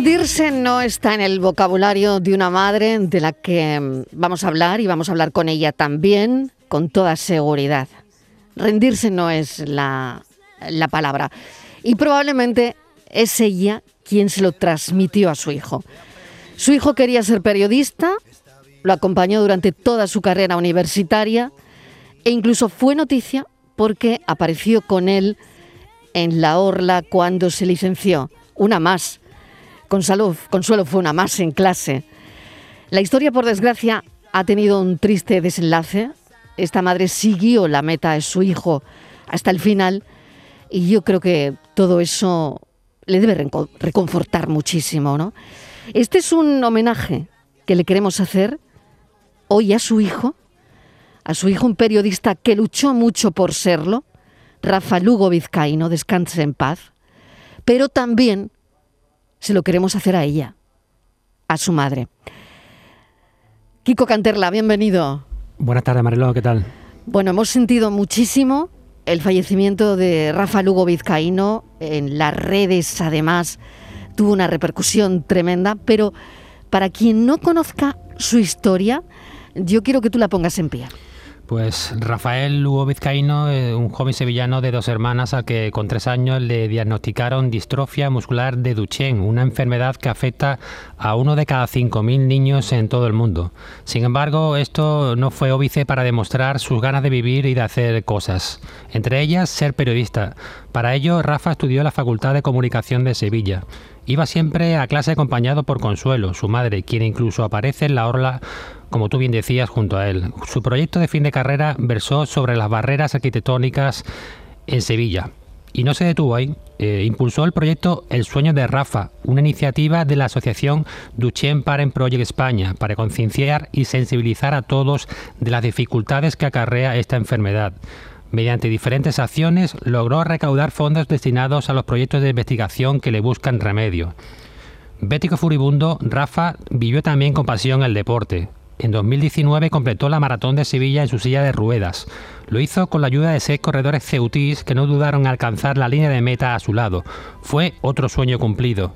Rendirse no está en el vocabulario de una madre de la que mm, vamos a hablar y vamos a hablar con ella también con toda seguridad. Rendirse no es la, la palabra. Y probablemente es ella quien se lo transmitió a su hijo. Su hijo quería ser periodista, lo acompañó durante toda su carrera universitaria e incluso fue noticia porque apareció con él en la orla cuando se licenció. Una más. Consuelo, Consuelo fue una más en clase. La historia, por desgracia, ha tenido un triste desenlace. Esta madre siguió la meta de su hijo hasta el final y yo creo que todo eso le debe reco- reconfortar muchísimo, ¿no? Este es un homenaje que le queremos hacer hoy a su hijo, a su hijo un periodista que luchó mucho por serlo, Rafa Lugo Vizcaíno, descanse en paz, pero también se lo queremos hacer a ella, a su madre. Kiko Canterla, bienvenido. Buenas tardes, Mariló, ¿qué tal? Bueno, hemos sentido muchísimo el fallecimiento de Rafa Lugo Vizcaíno. En las redes, además, tuvo una repercusión tremenda. Pero para quien no conozca su historia, yo quiero que tú la pongas en pie. Pues Rafael Lugo Vizcaíno, eh, un joven sevillano de dos hermanas al que con tres años le diagnosticaron distrofia muscular de Duchenne, una enfermedad que afecta a uno de cada 5.000 niños en todo el mundo. Sin embargo, esto no fue óbice para demostrar sus ganas de vivir y de hacer cosas, entre ellas ser periodista. Para ello, Rafa estudió en la Facultad de Comunicación de Sevilla. Iba siempre a clase acompañado por Consuelo, su madre, quien incluso aparece en la orla como tú bien decías, junto a él. Su proyecto de fin de carrera versó sobre las barreras arquitectónicas en Sevilla. Y no se detuvo ahí. Eh, impulsó el proyecto El sueño de Rafa, una iniciativa de la asociación Duchenne Parent Project España para concienciar y sensibilizar a todos de las dificultades que acarrea esta enfermedad. Mediante diferentes acciones logró recaudar fondos destinados a los proyectos de investigación que le buscan remedio. Bético furibundo, Rafa vivió también con pasión el deporte. En 2019 completó la maratón de Sevilla en su silla de ruedas. Lo hizo con la ayuda de seis corredores ceutís que no dudaron en alcanzar la línea de meta a su lado. Fue otro sueño cumplido.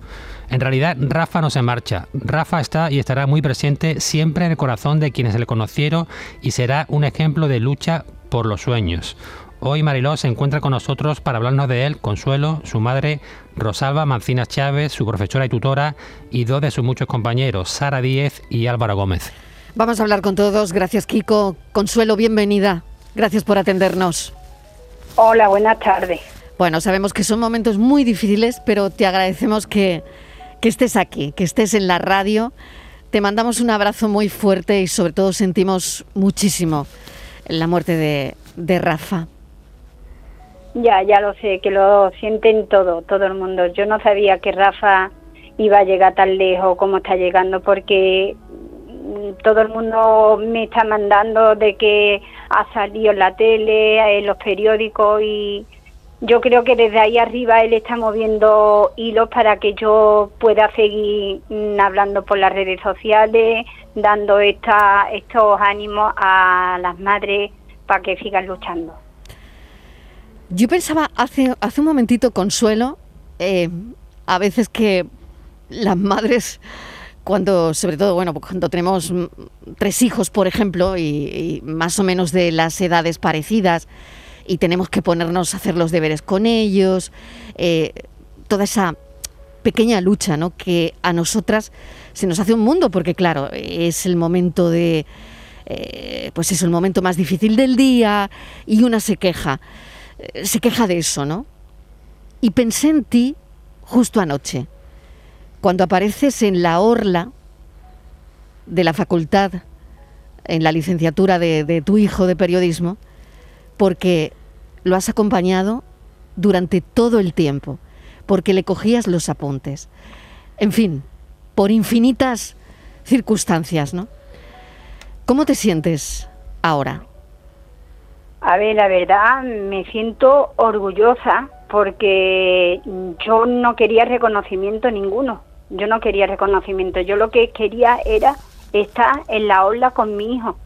En realidad, Rafa no se marcha. Rafa está y estará muy presente siempre en el corazón de quienes le conocieron y será un ejemplo de lucha por los sueños. Hoy Mariló se encuentra con nosotros para hablarnos de él, Consuelo, su madre, Rosalba Mancinas Chávez, su profesora y tutora, y dos de sus muchos compañeros, Sara Díez y Álvaro Gómez. Vamos a hablar con todos. Gracias, Kiko. Consuelo, bienvenida. Gracias por atendernos. Hola, buenas tardes. Bueno, sabemos que son momentos muy difíciles, pero te agradecemos que, que estés aquí, que estés en la radio. Te mandamos un abrazo muy fuerte y sobre todo sentimos muchísimo la muerte de, de Rafa. Ya, ya lo sé, que lo sienten todo, todo el mundo. Yo no sabía que Rafa iba a llegar tan lejos como está llegando porque mm, todo el mundo me está mandando de que ha salido en la tele, en los periódicos y yo creo que desde ahí arriba él está moviendo hilos para que yo pueda seguir mm, hablando por las redes sociales, dando esta, estos ánimos a las madres para que sigan luchando. Yo pensaba hace, hace un momentito, Consuelo, eh, a veces que las madres, cuando, sobre todo, bueno, pues cuando tenemos mm, tres hijos, por ejemplo, y, y más o menos de las edades parecidas, y tenemos que ponernos a hacer los deberes con ellos, eh, toda esa pequeña lucha, ¿no? Que a nosotras se nos hace un mundo, porque claro, es el momento de, eh, pues es el momento más difícil del día y una se queja, eh, se queja de eso, ¿no? Y pensé en ti justo anoche, cuando apareces en la orla de la facultad, en la licenciatura de, de tu hijo de periodismo, porque lo has acompañado durante todo el tiempo, porque le cogías los apuntes. En fin, por infinitas circunstancias, ¿no? ¿Cómo te sientes ahora? A ver, la verdad, me siento orgullosa porque yo no quería reconocimiento ninguno. Yo no quería reconocimiento. Yo lo que quería era estar en la ola con mi hijo.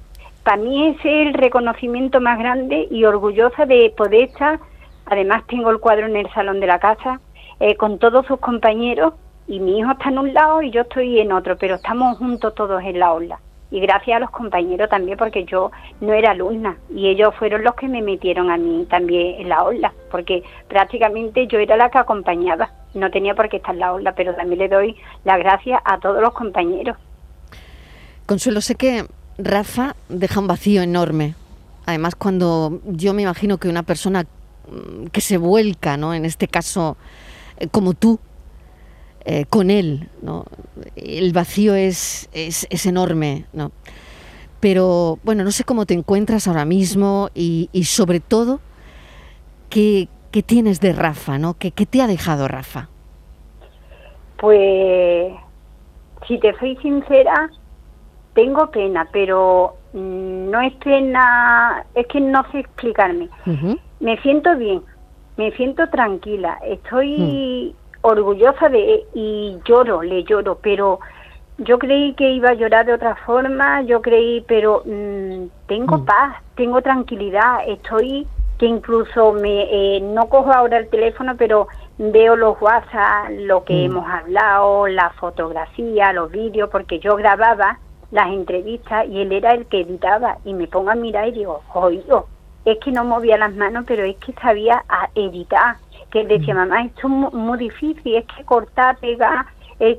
Para mí es el reconocimiento más grande y orgullosa de poder estar. Además, tengo el cuadro en el salón de la casa eh, con todos sus compañeros y mi hijo está en un lado y yo estoy en otro, pero estamos juntos todos en la ola y gracias a los compañeros también porque yo no era alumna y ellos fueron los que me metieron a mí también en la ola porque prácticamente yo era la que acompañaba no tenía por qué estar en la ola pero también le doy las gracias a todos los compañeros Consuelo sé que Rafa deja un vacío enorme además cuando yo me imagino que una persona mm, que se vuelca no en este caso eh, como tú eh, con él. ¿no? El vacío es, es, enorme. ¿no? Pero bueno, no sé cómo te encuentras ahora mismo y, sobre todo, ¿qué, ¿qué, tienes de Rafa? ¿no? ¿Qué, ¿Qué te ha dejado Rafa? Pues, si te soy sincera, tengo pena, pero mm, no es pena, es que no sé explicarme. Me siento bien, me siento tranquila, estoy mm. orgullosa de y lloro, le lloro, pero yo creí que iba a llorar de otra forma, yo creí, pero mm, tengo paz, tengo tranquilidad, estoy que incluso me eh, no cojo ahora el teléfono, pero veo los WhatsApp, lo que hemos hablado, la fotografía, los vídeos, porque yo grababa las entrevistas y él era el que editaba y me pongo a mirar y digo, oído, es que no movía las manos, pero es que sabía a editar que él decía, mamá, esto es muy, difícil, es que cortar, pegar,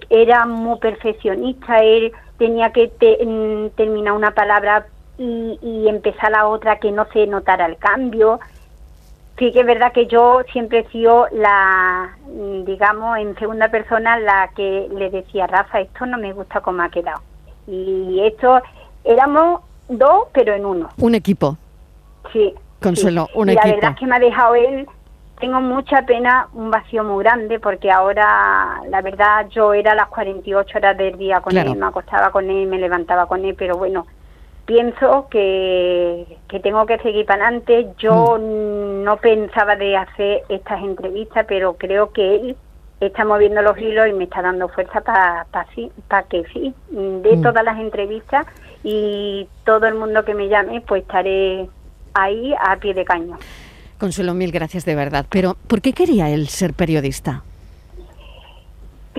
era muy perfeccionista, él tenía que mm, terminar una palabra y, empezar la otra que no se notara el cambio. Sí que es verdad que yo siempre he sido la, mm, digamos, en segunda persona la que le decía, Rafa, esto no me gusta como ha quedado. Y esto, éramos dos, pero en uno. Un equipo. Sí. Consuelo, un y equipo. La verdad es que me ha dejado él tengo mucha pena, un vacío muy grande, porque ahora, la verdad, yo era las 48 horas del día con él, me acostaba con él, me levantaba con él, pero bueno, pienso que, que tengo que seguir para adelante. Yo mm. no pensaba de hacer estas entrevistas, pero creo que él está moviendo los hilos y me está dando fuerza para para que sí, de mm. todas las entrevistas y todo el mundo que me llame, pues estaré ahí a pie de caño. Consuelo, mil gracias de verdad. Pero, ¿por qué quería él ser periodista?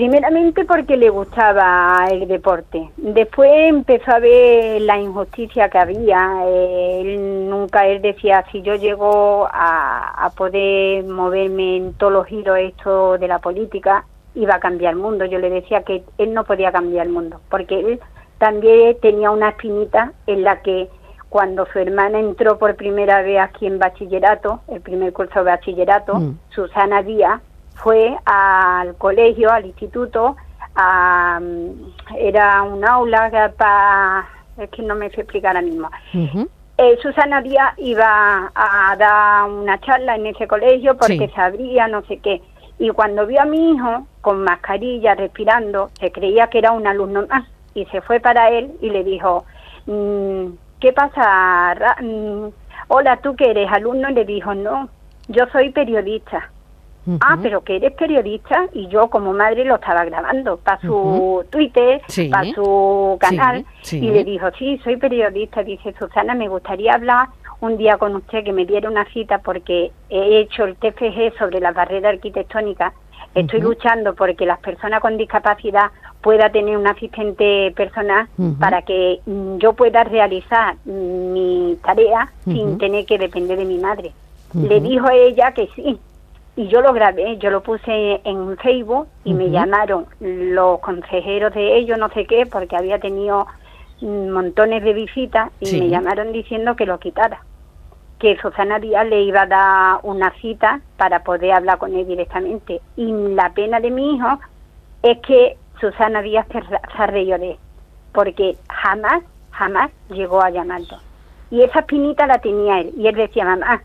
Primeramente porque le gustaba el deporte. Después empezó a ver la injusticia que había. Él nunca, él decía, si yo llego a, poder moverme en todos los giros esto de la política, iba a cambiar el mundo. Yo le decía que él no podía cambiar el mundo, porque él también tenía una espinita en la que cuando su hermana entró por primera vez aquí en bachillerato, el primer curso de bachillerato, mm. Susana Díaz fue al colegio, al instituto, era un aula para, es que no me sé explicar ahora mismo. Eh, Susana Díaz iba a dar una charla en ese colegio porque sabría no sé qué. Y cuando vio a mi hijo con mascarilla, respirando, se creía que era un alumno más. Y se fue para él y le dijo, mm, ¿qué pasa? Mm, hola, ¿tú que eres alumno? Y le dijo, no, yo soy periodista. Ah, pero que eres periodista y yo como madre lo estaba grabando para su Twitter, para su canal. Y le dijo, sí, soy periodista. Dice, Susana, me gustaría hablar un día con usted que me diera una cita porque he hecho el TFG sobre la barrera arquitectónica. Estoy luchando porque las personas con discapacidad pueda tener un asistente personal para que mm, yo pueda realizar mi tarea sin tener que depender de mi madre. Le dijo ella que sí. Y yo lo grabé, yo lo puse en Facebook y me llamaron los consejeros de ellos, no sé qué, porque había tenido montones de visitas y me llamaron diciendo que lo quitara, que Susana Díaz le iba a dar una cita para poder hablar con él directamente. Y la pena de mi hijo es que Susana Díaz se, se de él, porque jamás, jamás llegó a llamarlo. Y esa espinita la tenía él, y él decía, mamá,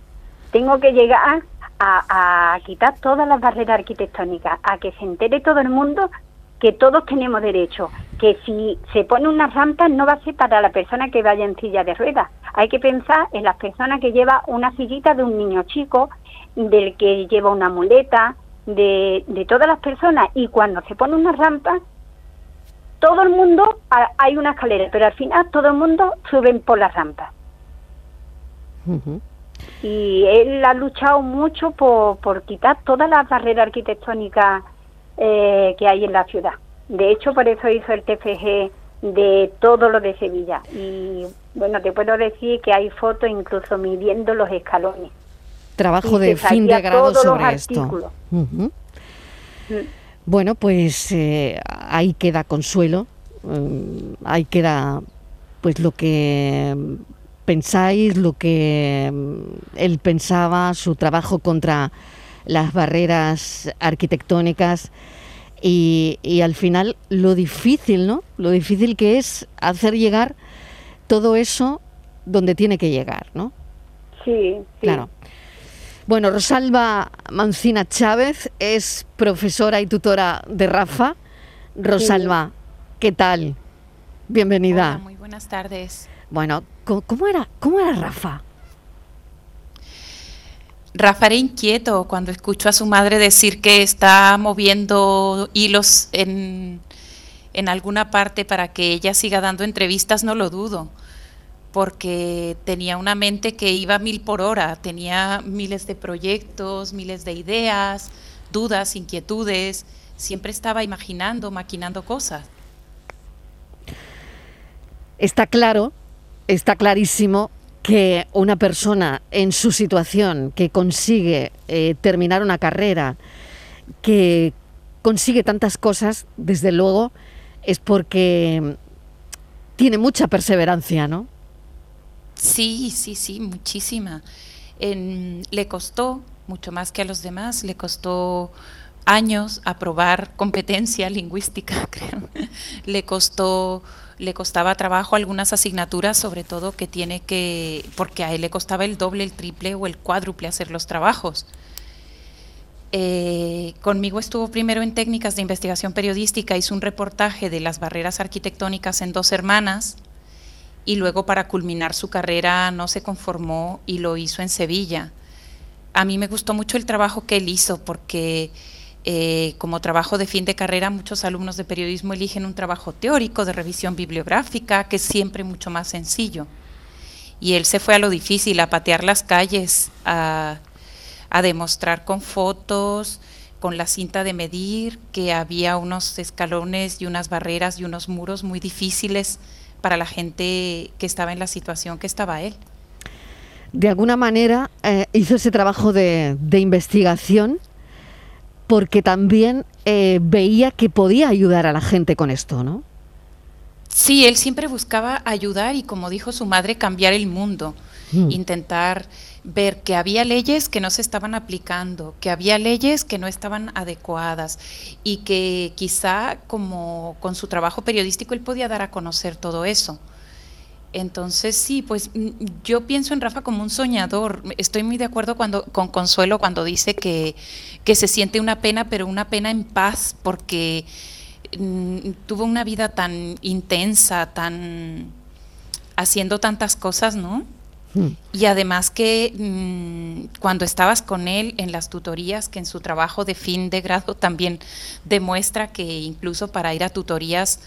tengo que llegar a, quitar todas las barreras arquitectónicas, a que se entere todo el mundo que todos tenemos derecho, que si se pone una rampa no va a ser para la persona que vaya en silla de ruedas, hay que pensar en las personas que lleva una sillita de un niño chico, del que lleva una muleta, de, de todas las personas. Y cuando se pone una rampa todo el mundo hay una escalera, pero al final todo el mundo suben por la rampa y él ha luchado mucho por, por quitar todas las barreras arquitectónicas eh, que hay en la ciudad. De hecho, por eso hizo el TFG de todo lo de Sevilla. Y bueno, te puedo decir que hay fotos incluso midiendo los escalones. Trabajo de fin de grado sobre esto. Mm. Bueno, pues eh, ahí queda consuelo, mm, ahí queda pues lo que pensáis, lo que mm, él pensaba, su trabajo contra las barreras arquitectónicas y, al final lo difícil, ¿no? Lo difícil que es hacer llegar todo eso donde tiene que llegar, ¿no? Sí, Claro. Bueno, Rosalba Mancina Chávez es profesora y tutora de Rafa. Rosalba, ¿qué tal? Bienvenida. muy buenas tardes. Bueno, ¿cómo, era, cómo era Rafa? Rafa era inquieto cuando escucho a su madre decir que está moviendo hilos en, en alguna parte para que ella siga dando entrevistas, no lo dudo, porque tenía una mente que iba mil por hora, tenía miles de proyectos, miles de ideas, dudas, inquietudes, siempre estaba imaginando, maquinando cosas. Está claro está clarísimo que una persona en su situación que consigue eh, terminar una carrera, que consigue tantas cosas, desde luego, es porque tiene mucha perseverancia, ¿no? Sí, sí, sí, muchísima. le costó, mucho más que a los demás, le costó años aprobar competencia lingüística, creo. le costó le costaba trabajo algunas asignaturas, sobre todo que tiene que, porque a él le costaba el doble, el triple o el cuádruple hacer los trabajos. Eh, conmigo estuvo primero en técnicas de investigación periodística, hizo un reportaje de las barreras arquitectónicas en dos hermanas y luego para culminar su carrera no se conformó y lo hizo en Sevilla. A mí me gustó mucho el trabajo que él hizo porque eh, como trabajo de fin de carrera, muchos alumnos de periodismo eligen un trabajo teórico de revisión bibliográfica, que es siempre mucho más sencillo. Y él se fue a lo difícil, a patear las calles, a, demostrar con fotos, con la cinta de medir, que había unos escalones y unas barreras y unos muros muy difíciles para la gente que estaba en la situación que estaba él. De alguna manera eh, hizo ese trabajo de, de investigación porque también eh, veía que podía ayudar a la gente con esto, ¿no? Sí, él siempre buscaba ayudar y, como dijo su madre, cambiar el mundo, mm. intentar ver que había leyes que no se estaban aplicando, que había leyes que no estaban adecuadas y que quizá como con su trabajo periodístico él podía dar a conocer todo eso. Entonces sí, pues mm, yo pienso en Rafa como un soñador. Estoy muy de acuerdo cuando, con Consuelo cuando dice que, se siente una pena, pero una pena en paz, porque mm, tuvo una vida tan intensa, tan haciendo tantas cosas, ¿no? Hmm. Y además que mm, cuando estabas con él en las tutorías, que en su trabajo de fin de grado también demuestra que incluso para ir a tutorías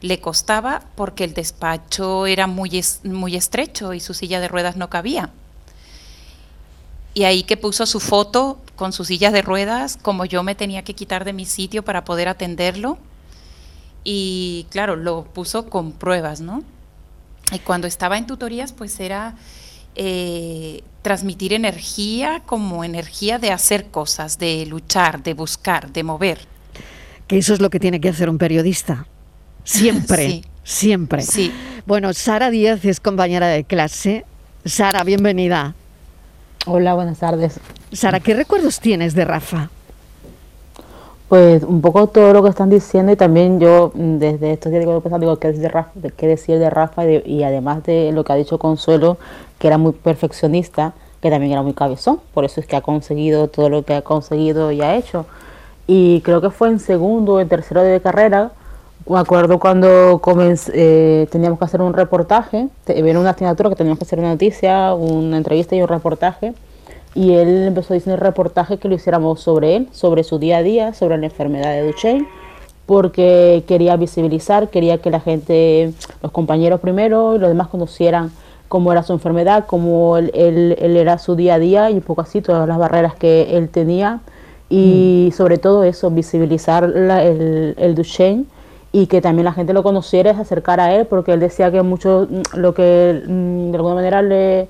le costaba porque el despacho era muy, muy estrecho y su silla de ruedas no cabía. Y ahí que puso su foto con su silla de ruedas, como yo me tenía que quitar de mi sitio para poder atenderlo. Y claro, lo puso con pruebas, ¿no? Y cuando estaba en tutorías, pues era eh, transmitir energía como energía de hacer cosas, de luchar, de buscar, de mover. Que eso es lo que tiene que hacer un periodista. Siempre, siempre. Sí. Bueno, Sara Díaz es compañera de clase. Sara, bienvenida. Hola, buenas tardes. Sara, ¿qué recuerdos tienes de Rafa? Pues un poco todo lo que están diciendo y también yo mm, desde estos días digo, digo qué, decir de Rafa, qué decir de Rafa y, además de lo que ha dicho Consuelo, que era muy perfeccionista, que también era muy cabezón, por eso es que ha conseguido todo lo que ha conseguido y ha hecho. Y creo que fue en segundo o en tercero de carrera, me acuerdo cuando eh, teníamos que hacer un reportaje, vino una asignatura que teníamos que hacer una noticia, una entrevista y un reportaje, y él empezó a decir el reportaje que lo hiciéramos sobre él, sobre su día a día, sobre la enfermedad de Duchenne, porque quería visibilizar, quería que la gente, los compañeros primero y los demás conocieran cómo era su enfermedad, cómo él, él, era su día a día y un poco así todas las barreras que él tenía y mm. sobre todo eso, visibilizar el, el Duchenne y que también la gente lo conociera y se acercara a él, porque él decía que mucho mm, lo que mm, de alguna manera le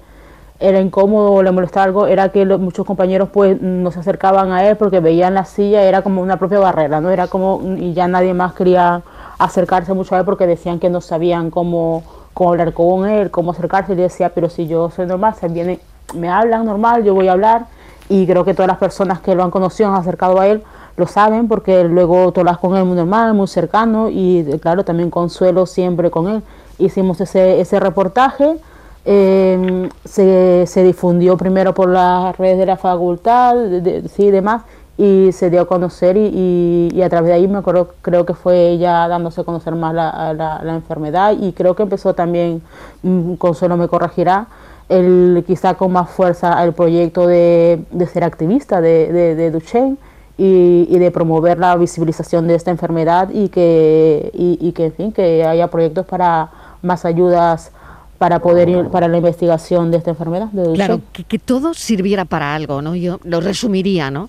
era incómodo o le molestaba algo era que muchos compañeros pues no se acercaban a él porque veían la silla era como una propia barrera no era como y ya nadie más quería acercarse mucho a él porque decían que no sabían cómo, hablar con él cómo acercarse. Y decía pero si yo soy normal se vienen me hablan normal yo voy a hablar y creo que todas las personas que lo han conocido han acercado a él lo saben porque luego tú hablas con él muy normal, muy cercano y claro, también consuelo siempre con él. Hicimos ese, ese reportaje, em, se, se, difundió primero por las redes de la facultad, de, sí, demás, y se dio a conocer y, y, a través de ahí me acuerdo, creo que fue ella dándose a conocer más la, la, enfermedad y creo que empezó también, mm, Consuelo me corregirá, el, quizá con más fuerza el proyecto de, de ser activista de, de, de Duchenne y, de promover la visibilización de esta enfermedad y que, y, que, en fin, que haya proyectos para más ayudas para poder ir para la investigación de esta enfermedad. claro, que, que, todo sirviera para algo, ¿no? Yo lo resumiría, ¿no?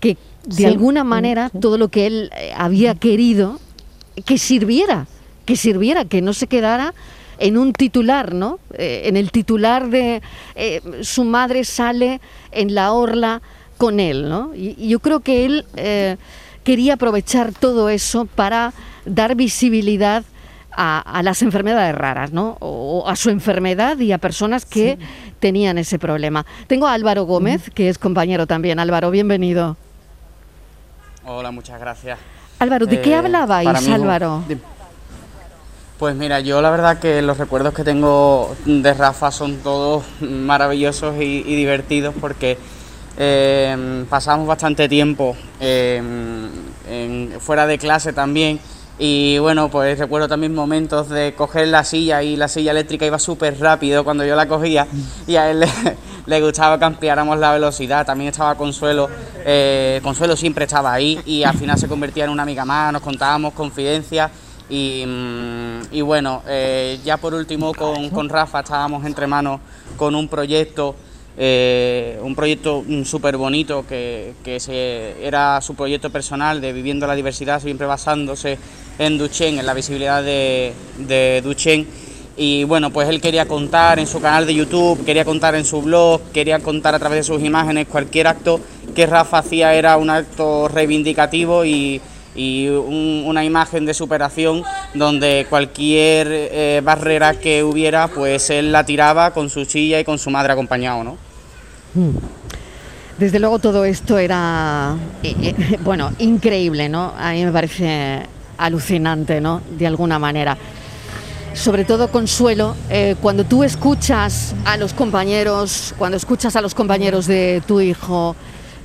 Que de alguna manera todo lo que él eh, había querido que sirviera, que sirviera, que no se quedara en un titular, ¿no? Eh, en el titular de eh, su madre sale en la orla con él, ¿no? Y, yo creo que él eh, quería aprovechar todo eso para dar visibilidad a, las enfermedades raras, ¿no? O a su enfermedad y a personas que tenían ese problema. Tengo a Álvaro Gómez, que es compañero también. Álvaro, bienvenido. Hola, muchas gracias. Álvaro, ¿de qué eh, hablabais, Álvaro? Pues mira, yo la verdad que los recuerdos que tengo de Rafa son todos maravillosos y divertidos porque eh, pasamos bastante tiempo em, fuera de clase también. Y bueno, pues recuerdo también momentos de coger la silla y la silla eléctrica iba súper rápido cuando yo la cogía y a él le, gustaba que ampliáramos la velocidad, también estaba Consuelo, eh, Consuelo siempre estaba ahí y al final se convertía en una amiga más, nos contábamos confidencias y, mm, bueno, eh, ya por último con, con Rafa estábamos entre manos con un proyecto eh, un proyecto mm, súper bonito que, era su proyecto personal de Viviendo la Diversidad, siempre basándose en Duchenne, en la visibilidad de, de. Y bueno, pues él quería contar en su canal de YouTube, quería contar en su blog, quería contar a través de sus imágenes cualquier acto que Rafa hacía era un acto reivindicativo y, una imagen de superación donde cualquier eh, barrera que hubiera, pues él la tiraba con su silla y con su madre acompañado, ¿no? Hmm. Desde luego todo esto era, eh, eh, bueno, increíble, ¿no? A mí me parece alucinante, ¿no? De alguna manera. Sobre todo, Consuelo, eh, cuando tú escuchas a los compañeros, cuando escuchas a los compañeros de tu hijo,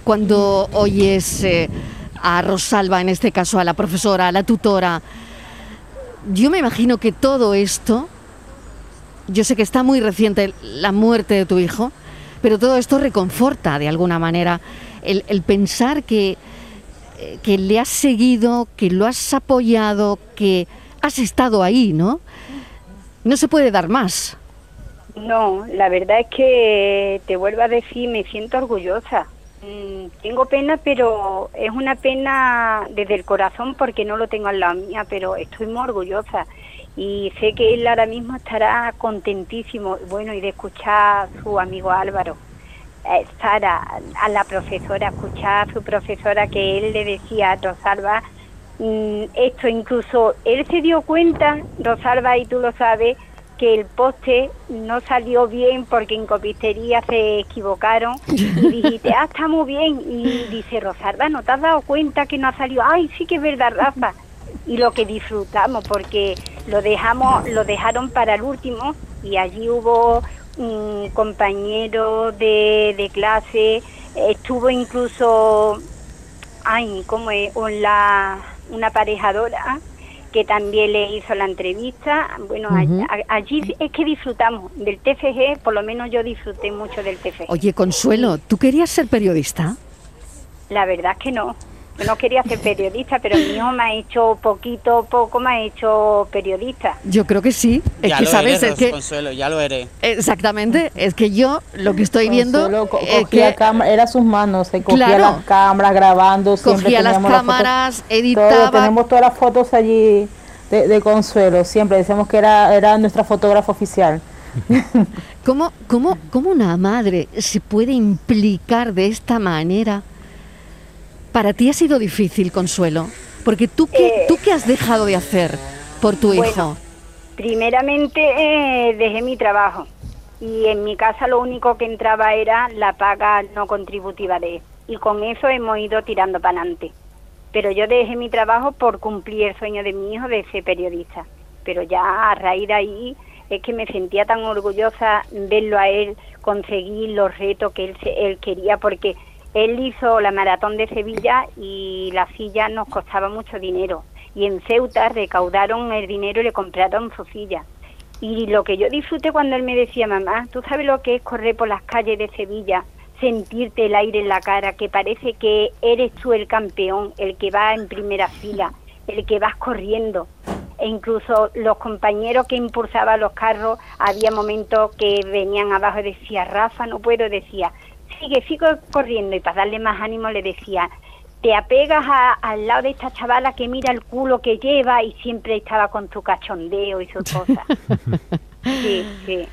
cuando oyes a Rosalba, en este caso a la profesora, a la tutora, yo me imagino que todo esto, yo sé que está muy reciente la muerte de tu hijo, pero todo esto reconforta de alguna manera el, pensar que, eh, que le has seguido, que lo has apoyado, que has estado ahí, ¿no? No se puede dar más. No, la verdad es que te vuelvo a decir, me siento orgullosa, mm, tengo pena, pero es una pena desde el corazón porque no lo tengo en la mía, pero estoy muy orgullosa y sé que él ahora mismo estará contentísimo, bueno, y de escuchar a su amigo Álvaro, eh, a la profesora, escuchar a su profesora que él le decía a Rosalba, mm, esto incluso él se dio cuenta, Rosalba, y tú lo sabes, que el poste no salió bien porque en copistería se equivocaron y dijiste, ah, está muy bien. Y dice, Rosalba, ¿no te has dado cuenta que no ha salido? Ay, sí que es verdad, Rafa. Y lo que disfrutamos, porque lo dejamos, lo dejaron para el último y allí hubo un compañero de, de clase, estuvo incluso, ay, ¿cómo es? la, una parejadora que también le hizo la entrevista. Bueno, allí, es que disfrutamos del TFG, por lo menos yo disfruté mucho del TFG. Oye, Consuelo, ¿tú querías ser periodista? La verdad es que no. Yo no quería ser periodista, pero mi hijo me ha hecho poquito, poco, me ha hecho periodista. Yo creo que sí. Es ya que, lo ¿sabes? es que, Consuelo, ya lo eres. Exactamente. Es que yo lo que estoy viendo. es que, cámara, era sus manos, se cogía las cámaras grabando. Siempre cogía las cámaras, editaba. tenemos todas las fotos allí de, Consuelo, siempre decíamos que era, era nuestra fotógrafa oficial. ¿Cómo, cómo, ¿Cómo una madre se puede implicar de esta manera? Para ti ha sido difícil, Consuelo, porque tú qué, eh, ¿tú qué has dejado de hacer por tu hijo? Primeramente eh, dejé mi trabajo y en mi casa lo único que entraba era la paga no contributiva de él y con eso hemos ido tirando para adelante. Pero yo dejé mi trabajo por cumplir el sueño de mi hijo de ser periodista. Pero ya a raíz de ahí es que me sentía tan orgullosa verlo a él conseguir los retos que él, él quería porque él hizo la maratón de Sevilla y la silla nos costaba mucho dinero. Y en Ceuta recaudaron el dinero y le compraron su silla. Y lo que yo disfruté cuando él me decía, mamá, ¿tú sabes lo que es correr por las calles de Sevilla? Sentirte el aire en la cara, que parece que eres tú el campeón, el que va en primera fila, el que vas corriendo. E incluso los compañeros que impulsaban los carros, había momentos que venían abajo y decía, Rafa, no puedo, decía, sigue, sigo corriendo y para darle más ánimo le decía, te apegas al lado de esta chavala que mira el culo que lleva y siempre estaba con tu cachondeo y sus cosas. sí, sí.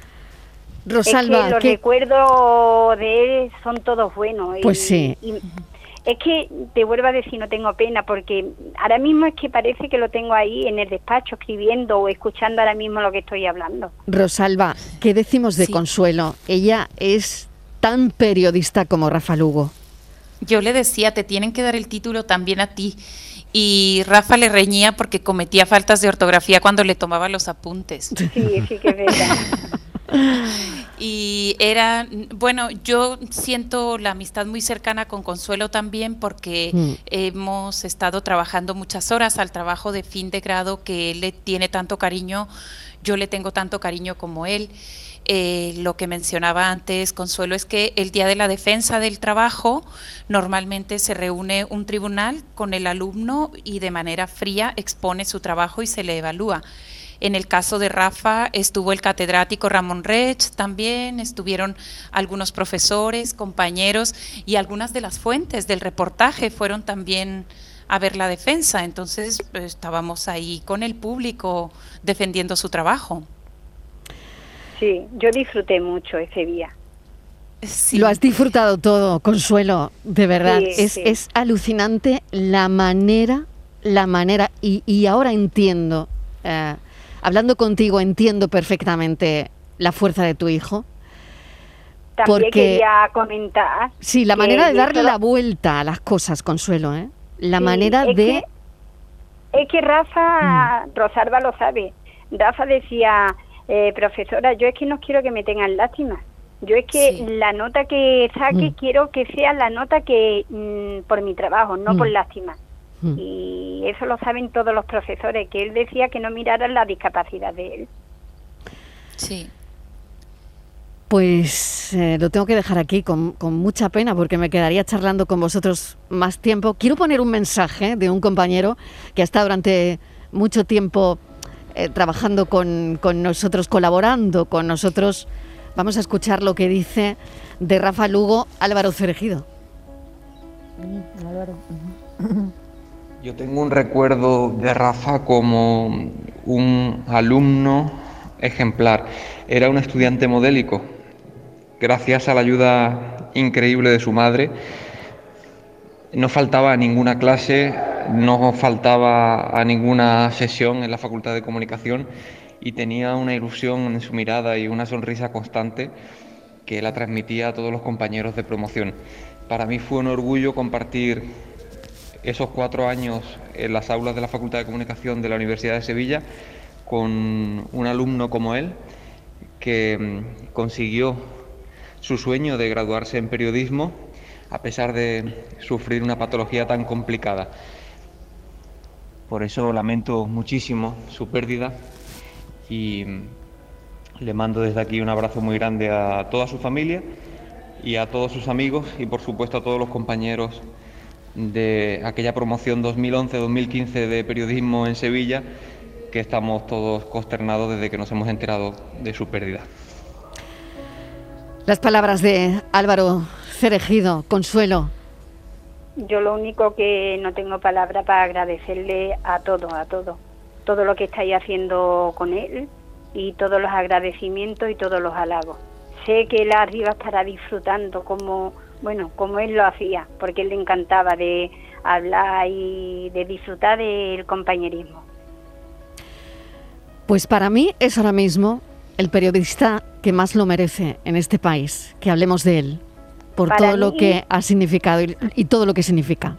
Rosalba, es que los recuerdos de él son todos buenos. Pues sí. es que te vuelvo a decir, no tengo pena, porque ahora mismo es que parece que lo tengo ahí en el despacho escribiendo o escuchando ahora mismo lo que estoy hablando. Rosalba, ¿qué decimos de Consuelo? Ella es tan periodista como Rafa Lugo. Yo le decía, te tienen que dar el título también a ti. Y Rafa le reñía porque cometía faltas de ortografía cuando le tomaba los apuntes. Sí, sí que es verdad. y era, bueno, yo siento la amistad muy cercana con Consuelo también porque mm. hemos estado trabajando muchas horas al trabajo de fin de grado que él le tiene tanto cariño, yo le tengo tanto cariño como él. Eh, lo que mencionaba antes, Consuelo, es que el día de la defensa del trabajo normalmente se reúne un tribunal con el alumno y de manera fría expone su trabajo y se le evalúa. En el caso de Rafa estuvo el catedrático Ramón Rech también, estuvieron algunos profesores, compañeros y algunas de las fuentes del reportaje fueron también a ver la defensa. Entonces estábamos ahí con el público defendiendo su trabajo. Sí, yo disfruté mucho ese día. Lo has disfrutado todo, Consuelo, de verdad. es, es alucinante la manera, la manera, y, ahora entiendo, eh, hablando contigo, entiendo perfectamente la fuerza de tu hijo. También porque, quería comentar. Sí, la manera de darle la vuelta a las cosas, Consuelo, ¿eh? La manera de... es que Rafa, mm. Rosalba lo sabe, Rafa decía, eh, profesora, yo es que no quiero que me tengan lástima. Yo es que la nota que saque mm. quiero que sea la nota que mm, por mi trabajo, no por mm. lástima. Y eso lo saben todos los profesores, que él decía que no miraran la discapacidad de él. Sí. Pues eh, lo tengo que dejar aquí con, con, mucha pena porque me quedaría charlando con vosotros más tiempo. Quiero poner un mensaje de un compañero que ha estado durante mucho tiempo eh, trabajando con, nosotros, colaborando con nosotros. Vamos a escuchar lo que dice de Rafa Lugo Álvaro Cerejido. Yo tengo un recuerdo de Rafa como un alumno ejemplar. Era un estudiante modélico. Gracias a la ayuda increíble de su madre, no faltaba ninguna clase, no faltaba a ninguna sesión en la Facultad de Comunicación y tenía una ilusión en su mirada y una sonrisa constante que la transmitía a todos los compañeros de promoción. Para mí fue un orgullo compartir esos cuatro años en las aulas de la Facultad de Comunicación de la Universidad de Sevilla con un alumno como él que mm, consiguió su sueño de graduarse en periodismo a pesar de sufrir una patología tan complicada. Por eso lamento muchísimo su pérdida y mm, le mando desde aquí un abrazo muy grande a toda su familia y a todos sus amigos y por supuesto a todos los compañeros de aquella promoción 2011-2015 de periodismo en Sevilla, que estamos todos consternados desde que nos hemos enterado de su pérdida. Las palabras de Álvaro Cerejido, Consuelo. Yo lo único que no tengo palabra para agradecerle a todo, a todo, todo lo que estáis haciendo con él y todos los agradecimientos y todos los halagos. Sé que él arriba estará disfrutando como bueno, como él lo hacía, porque él le encantaba de hablar y de disfrutar del compañerismo. Pues para mí es ahora mismo el periodista que más lo merece en este país, que hablemos de él, por todo lo que ha significado y, todo lo que significa.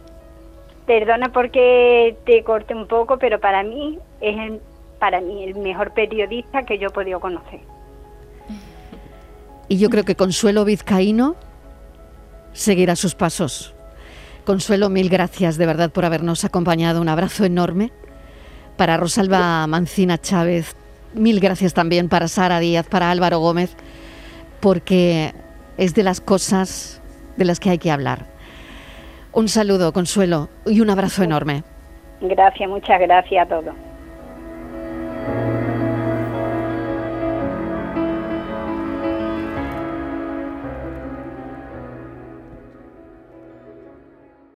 Perdona porque te corte un poco, pero para mí es el, para mí el mejor periodista que yo he podido conocer. Y yo creo que Consuelo Vizcaíno seguirá sus pasos. Consuelo, mil gracias de verdad por habernos acompañado. Un abrazo enorme. Para Rosalba Mancina Chávez, mil gracias también para Sara Díaz, para Álvaro Gómez, porque es de las cosas de las que hay que hablar. Un saludo, Consuelo, y un abrazo enorme. Gracias, muchas gracias a todos.